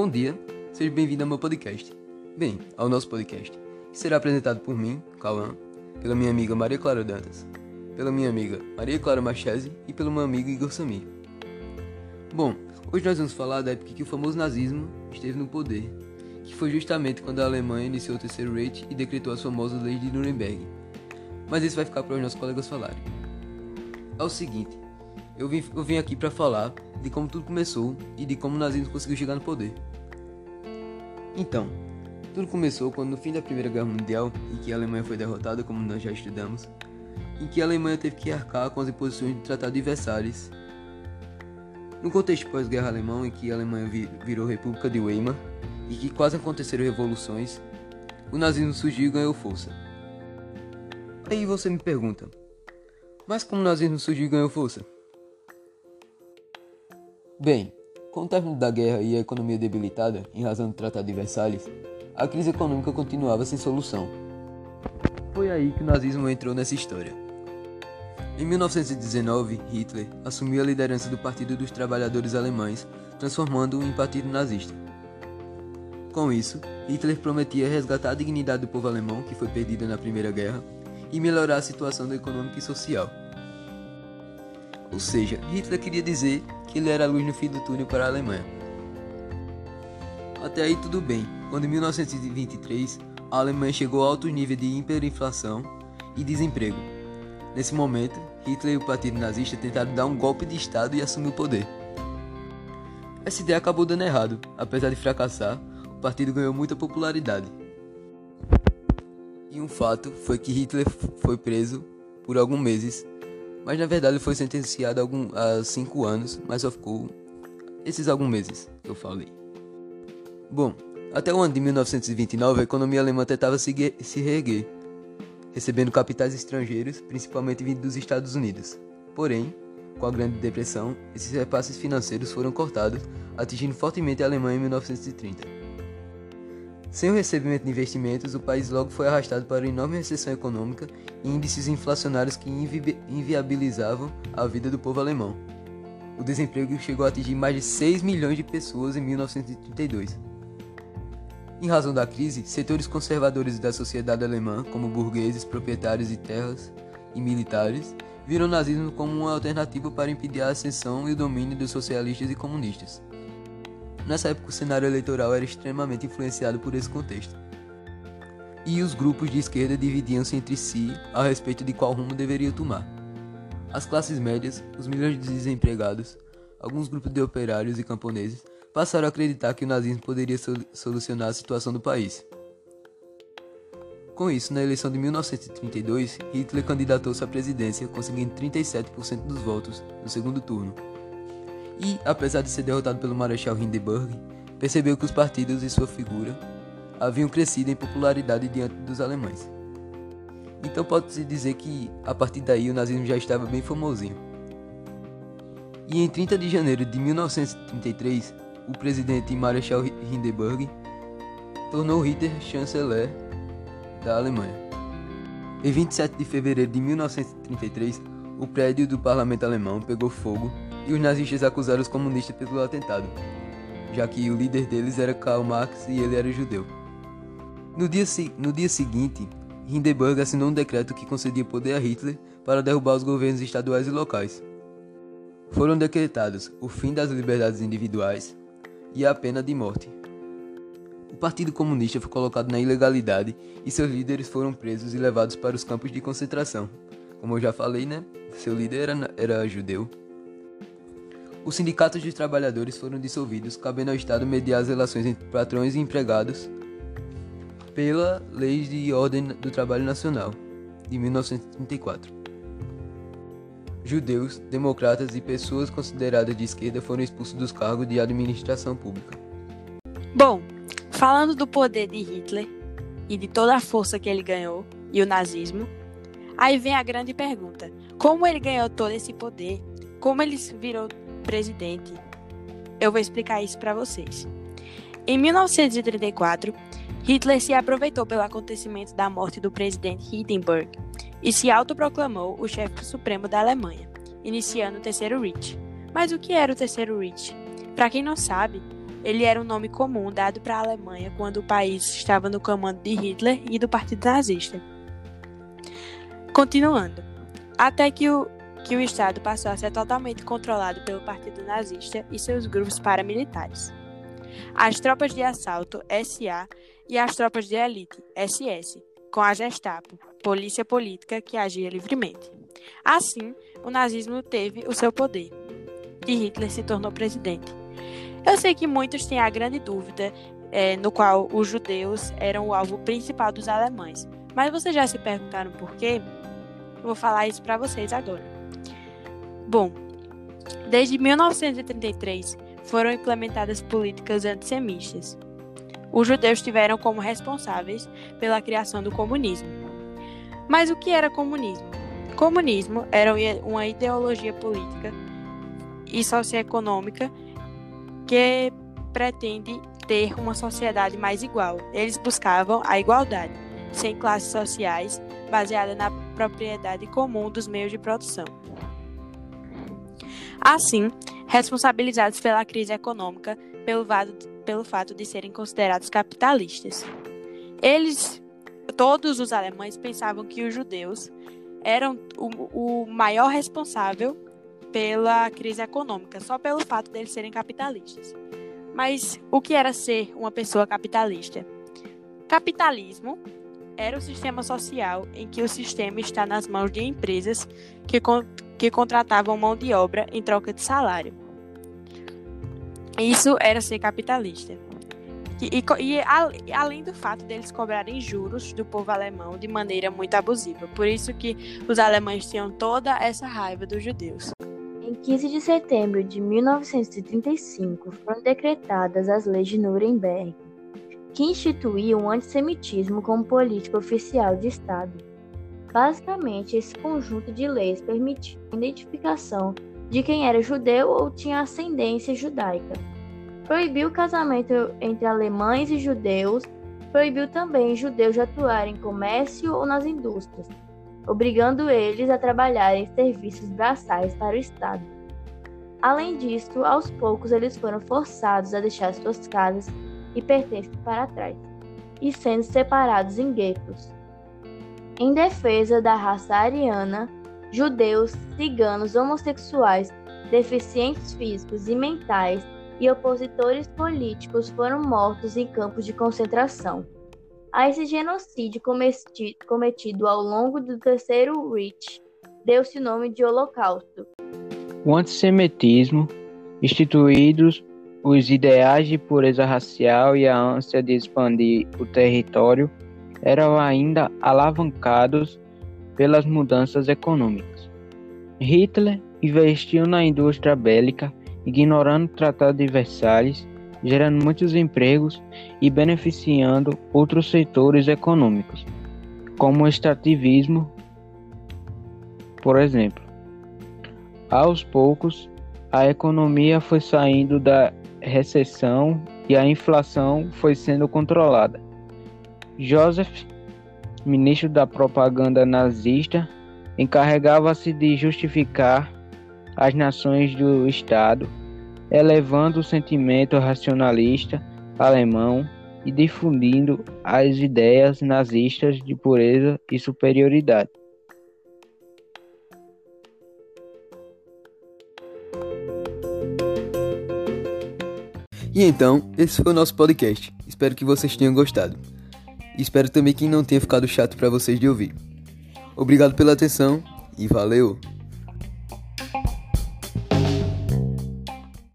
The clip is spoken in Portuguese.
Bom dia, seja bem-vindo ao meu podcast. Bem, ao nosso podcast, que será apresentado por mim, Cauã, pela minha amiga Maria Clara Dantas, pela minha amiga Maria Clara Machese e pelo meu amigo Igor Samir. Bom, hoje nós vamos falar da época que o famoso nazismo esteve no poder, que foi justamente quando a Alemanha iniciou o terceiro Reich e decretou as famosas leis de Nuremberg. Mas isso vai ficar para os nossos colegas falarem. É o seguinte, eu vim, eu vim aqui para falar de como tudo começou e de como o nazismo conseguiu chegar no poder. Então, tudo começou quando no fim da Primeira Guerra Mundial, em que a Alemanha foi derrotada, como nós já estudamos, em que a Alemanha teve que arcar com as imposições do Tratado de Versalhes. No contexto pós-guerra alemão, em que a Alemanha virou República de Weimar e que quase aconteceram revoluções, o nazismo surgiu e ganhou força. Aí você me pergunta, mas como o nazismo surgiu e ganhou força? Bem, com o término da guerra e a economia debilitada em razão do Tratado de Versalhes, a crise econômica continuava sem solução. Foi aí que o nazismo entrou nessa história. Em 1919, Hitler assumiu a liderança do Partido dos Trabalhadores Alemães, transformando-o em partido nazista. Com isso, Hitler prometia resgatar a dignidade do povo alemão, que foi perdida na Primeira Guerra, e melhorar a situação econômica e social. Ou seja, Hitler queria dizer que ele era a luz no fim do túnel para a Alemanha. Até aí tudo bem, quando em 1923 a Alemanha chegou a altos níveis de hiperinflação e desemprego. Nesse momento, Hitler e o Partido Nazista tentaram dar um golpe de Estado e assumir o poder. Essa ideia acabou dando errado, apesar de fracassar, o partido ganhou muita popularidade. E um fato foi que Hitler foi preso por alguns meses mas na verdade foi sentenciado a, algum, a cinco anos, mas só ficou esses alguns meses que eu falei. Bom, até o ano de 1929 a economia alemã tentava se, se reerguer, recebendo capitais estrangeiros, principalmente vindo dos Estados Unidos. Porém, com a Grande Depressão, esses repasses financeiros foram cortados, atingindo fortemente a Alemanha em 1930. Sem o recebimento de investimentos, o país logo foi arrastado para uma enorme recessão econômica e índices inflacionários que invi inviabilizavam a vida do povo alemão. O desemprego chegou a atingir mais de 6 milhões de pessoas em 1932. Em razão da crise, setores conservadores da sociedade alemã, como burgueses, proprietários de terras e militares, viram o nazismo como uma alternativa para impedir a ascensão e o domínio dos socialistas e comunistas. Nessa época, o cenário eleitoral era extremamente influenciado por esse contexto. E os grupos de esquerda dividiam-se entre si a respeito de qual rumo deveriam tomar. As classes médias, os milhões de desempregados, alguns grupos de operários e camponeses passaram a acreditar que o nazismo poderia solucionar a situação do país. Com isso, na eleição de 1932, Hitler candidatou-se à presidência, conseguindo 37% dos votos no segundo turno e, apesar de ser derrotado pelo Marechal Hindenburg, percebeu que os partidos e sua figura haviam crescido em popularidade diante dos alemães. Então pode-se dizer que, a partir daí, o nazismo já estava bem famosinho. E em 30 de janeiro de 1933, o presidente Marechal Hindenburg tornou Hitler chanceler da Alemanha. Em 27 de fevereiro de 1933, o prédio do parlamento alemão pegou fogo e os nazistas acusaram os comunistas pelo atentado, já que o líder deles era Karl Marx e ele era judeu. No dia, no dia seguinte, Hindenburg assinou um decreto que concedia poder a Hitler para derrubar os governos estaduais e locais. Foram decretados o fim das liberdades individuais e a pena de morte. O Partido Comunista foi colocado na ilegalidade e seus líderes foram presos e levados para os campos de concentração. Como eu já falei, né? Seu líder era, era judeu. Os sindicatos de trabalhadores foram dissolvidos, cabendo ao Estado mediar as relações entre patrões e empregados pela Lei de Ordem do Trabalho Nacional, de 1934. Judeus, democratas e pessoas consideradas de esquerda foram expulsos dos cargos de administração pública. Bom, falando do poder de Hitler e de toda a força que ele ganhou e o nazismo, aí vem a grande pergunta: como ele ganhou todo esse poder? Como ele virou presidente. Eu vou explicar isso para vocês. Em 1934, Hitler se aproveitou pelo acontecimento da morte do presidente Hindenburg e se autoproclamou o chefe supremo da Alemanha, iniciando o Terceiro Reich. Mas o que era o Terceiro Reich? Para quem não sabe, ele era um nome comum dado para a Alemanha quando o país estava no comando de Hitler e do Partido Nazista. Continuando, até que o, que o Estado passou a ser totalmente controlado pelo Partido Nazista e seus grupos paramilitares. As tropas de assalto, SA, e as tropas de elite, SS, com a Gestapo, polícia política que agia livremente. Assim, o nazismo teve o seu poder e Hitler se tornou presidente. Eu sei que muitos têm a grande dúvida é, no qual os judeus eram o alvo principal dos alemães, mas vocês já se perguntaram por quê? Vou falar isso para vocês agora. Bom, desde 1933 foram implementadas políticas antissemitas. Os judeus tiveram como responsáveis pela criação do comunismo. Mas o que era comunismo? Comunismo era uma ideologia política e socioeconômica que pretende ter uma sociedade mais igual. Eles buscavam a igualdade, sem classes sociais, baseada na propriedade comum dos meios de produção. Assim, responsabilizados pela crise econômica pelo, pelo fato de serem considerados capitalistas. Eles, todos os alemães, pensavam que os judeus eram o, o maior responsável pela crise econômica, só pelo fato deles serem capitalistas. Mas o que era ser uma pessoa capitalista? Capitalismo era o sistema social em que o sistema está nas mãos de empresas que, con que contratavam mão de obra em troca de salário. Isso era ser capitalista. E, e, e a, além do fato deles cobrarem juros do povo alemão de maneira muito abusiva. Por isso que os alemães tinham toda essa raiva dos judeus. Em 15 de setembro de 1935 foram decretadas as leis de Nuremberg, que instituíam o antissemitismo como política oficial de Estado. Basicamente, esse conjunto de leis permitia a identificação de quem era judeu ou tinha ascendência judaica. Proibiu o casamento entre alemães e judeus, proibiu também judeus de atuar em comércio ou nas indústrias, obrigando eles a trabalhar em serviços braçais para o Estado. Além disso, aos poucos eles foram forçados a deixar suas casas e pertences para trás, e sendo separados em guetos. Em defesa da raça ariana, judeus, ciganos, homossexuais, deficientes físicos e mentais e opositores políticos foram mortos em campos de concentração. A esse genocídio cometido ao longo do Terceiro Reich deu-se o nome de Holocausto. O antissemitismo, instituídos os ideais de pureza racial e a ânsia de expandir o território, eram ainda alavancados pelas mudanças econômicas. Hitler investiu na indústria bélica, ignorando o Tratado de Versalhes gerando muitos empregos e beneficiando outros setores econômicos, como o extrativismo, por exemplo. Aos poucos, a economia foi saindo da recessão e a inflação foi sendo controlada. Joseph, ministro da propaganda nazista, encarregava-se de justificar as nações do Estado elevando o sentimento racionalista alemão e difundindo as ideias nazistas de pureza e superioridade. E então, esse foi o nosso podcast. Espero que vocês tenham gostado. Espero também que não tenha ficado chato para vocês de ouvir. Obrigado pela atenção e valeu!